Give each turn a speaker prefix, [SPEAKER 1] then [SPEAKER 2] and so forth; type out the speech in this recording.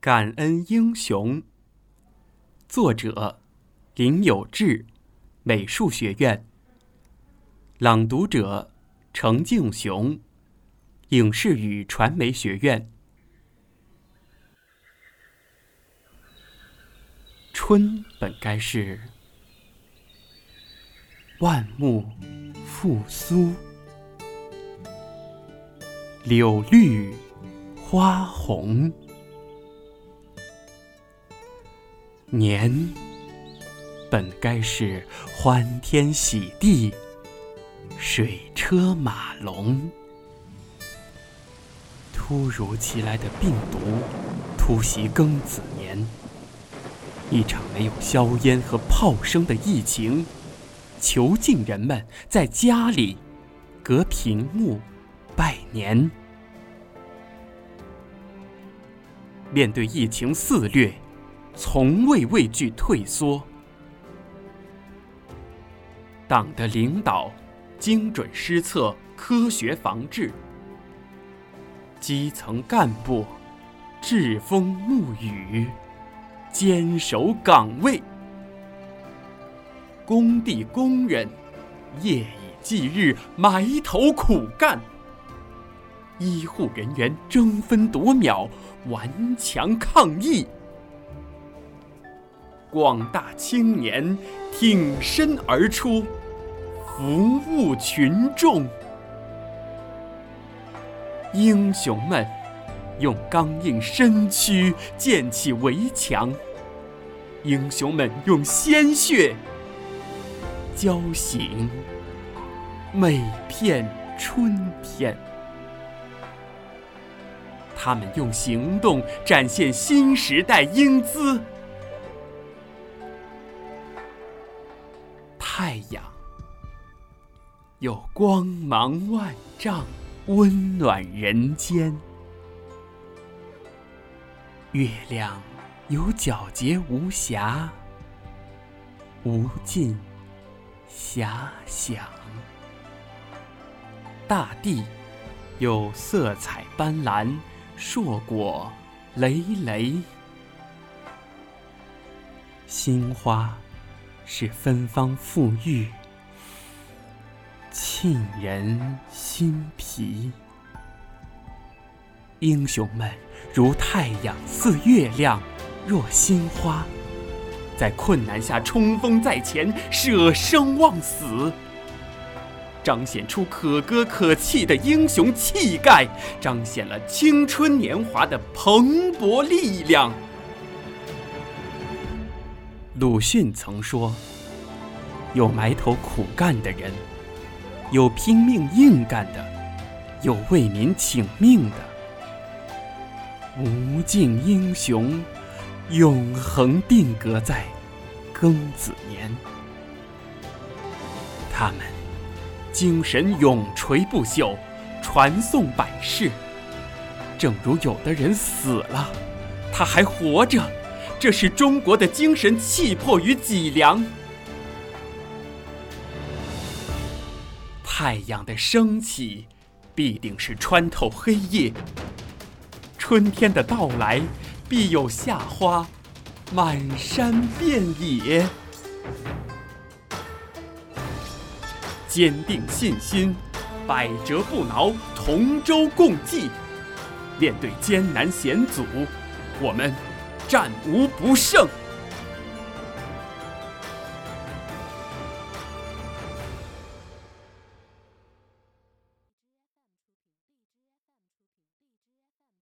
[SPEAKER 1] 感恩英雄。作者：林有志，美术学院。朗读者：程敬雄，影视与传媒学院。春本该是万木复苏，柳绿花红。年本该是欢天喜地，水车马龙。突如其来的病毒突袭庚子年，一场没有硝烟和炮声的疫情，囚禁人们在家里隔屏幕拜年。面对疫情肆虐。从未畏惧退缩，党的领导精准施策、科学防治，基层干部栉风沐雨、坚守岗位，工地工人夜以继日埋头苦干，医护人员争分夺秒顽强抗疫。广大青年挺身而出，服务群众。英雄们用刚硬身躯建起围墙，英雄们用鲜血浇醒每片春天。他们用行动展现新时代英姿。太阳有光芒万丈，温暖人间；月亮有皎洁无瑕，无尽遐想；大地有色彩斑斓，硕果累累；心花。是芬芳馥郁，沁人心脾。英雄们如太阳似月亮，若心花，在困难下冲锋在前，舍生忘死，彰显出可歌可泣的英雄气概，彰显了青春年华的蓬勃力量。鲁迅曾说：“有埋头苦干的人，有拼命硬干的，有为民请命的，无尽英雄，永恒定格在庚子年。他们精神永垂不朽，传颂百世。正如有的人死了，他还活着。”这是中国的精神气魄与脊梁。太阳的升起，必定是穿透黑夜；春天的到来，必有夏花满山遍野。坚定信心，百折不挠，同舟共济。面对艰难险阻，我们。战无不胜。